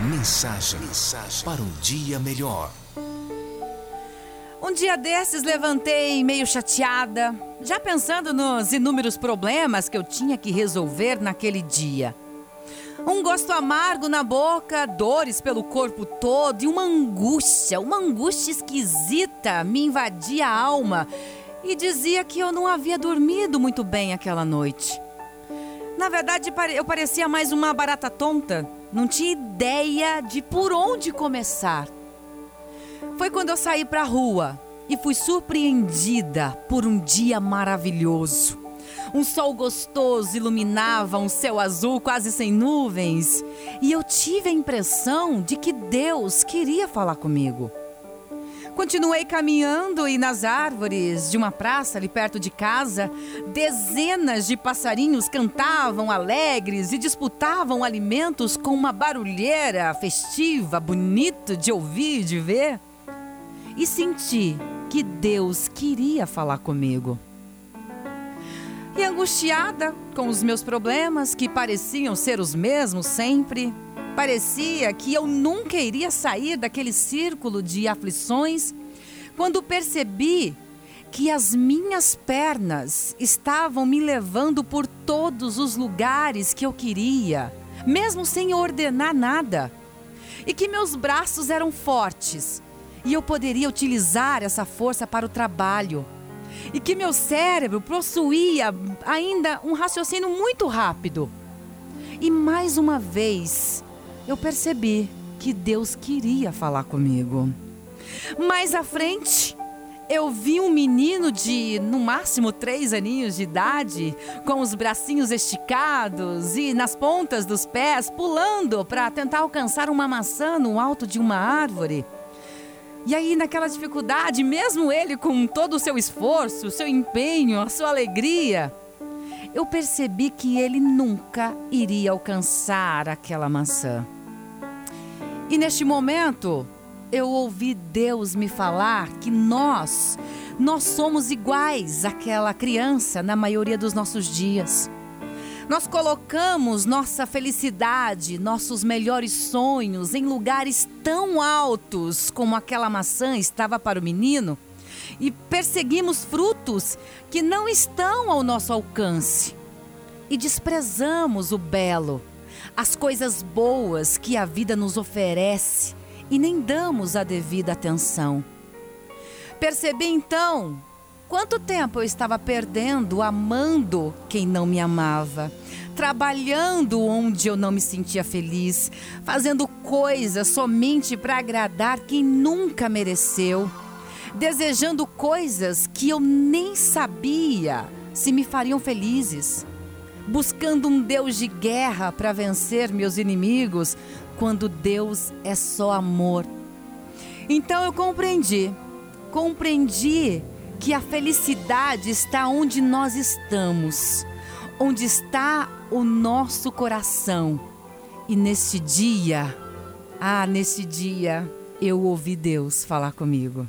Mensagem, mensagem para um dia melhor. Um dia desses levantei meio chateada, já pensando nos inúmeros problemas que eu tinha que resolver naquele dia. Um gosto amargo na boca, dores pelo corpo todo e uma angústia, uma angústia esquisita me invadia a alma e dizia que eu não havia dormido muito bem aquela noite. Na verdade, eu parecia mais uma barata tonta, não tinha ideia de por onde começar. Foi quando eu saí para a rua e fui surpreendida por um dia maravilhoso. Um sol gostoso iluminava um céu azul quase sem nuvens, e eu tive a impressão de que Deus queria falar comigo. Continuei caminhando e nas árvores de uma praça ali perto de casa, dezenas de passarinhos cantavam alegres e disputavam alimentos com uma barulheira festiva, bonito de ouvir e de ver. E senti que Deus queria falar comigo. E angustiada com os meus problemas, que pareciam ser os mesmos sempre, parecia que eu nunca iria sair daquele círculo de aflições, quando percebi que as minhas pernas estavam me levando por todos os lugares que eu queria, mesmo sem ordenar nada, e que meus braços eram fortes e eu poderia utilizar essa força para o trabalho e que meu cérebro possuía ainda um raciocínio muito rápido. E mais uma vez, eu percebi que Deus queria falar comigo. Mais à frente, eu vi um menino de no máximo três aninhos de idade, com os bracinhos esticados e nas pontas dos pés, pulando para tentar alcançar uma maçã no alto de uma árvore. E aí, naquela dificuldade, mesmo ele com todo o seu esforço, seu empenho, a sua alegria, eu percebi que ele nunca iria alcançar aquela maçã. E neste momento, eu ouvi Deus me falar que nós, nós somos iguais àquela criança na maioria dos nossos dias. Nós colocamos nossa felicidade, nossos melhores sonhos em lugares tão altos como aquela maçã estava para o menino e perseguimos frutos que não estão ao nosso alcance. E desprezamos o belo, as coisas boas que a vida nos oferece e nem damos a devida atenção. Percebi então Quanto tempo eu estava perdendo amando quem não me amava, trabalhando onde eu não me sentia feliz, fazendo coisas somente para agradar quem nunca mereceu, desejando coisas que eu nem sabia se me fariam felizes, buscando um Deus de guerra para vencer meus inimigos, quando Deus é só amor. Então eu compreendi, compreendi que a felicidade está onde nós estamos, onde está o nosso coração. E neste dia, ah, nesse dia, eu ouvi Deus falar comigo.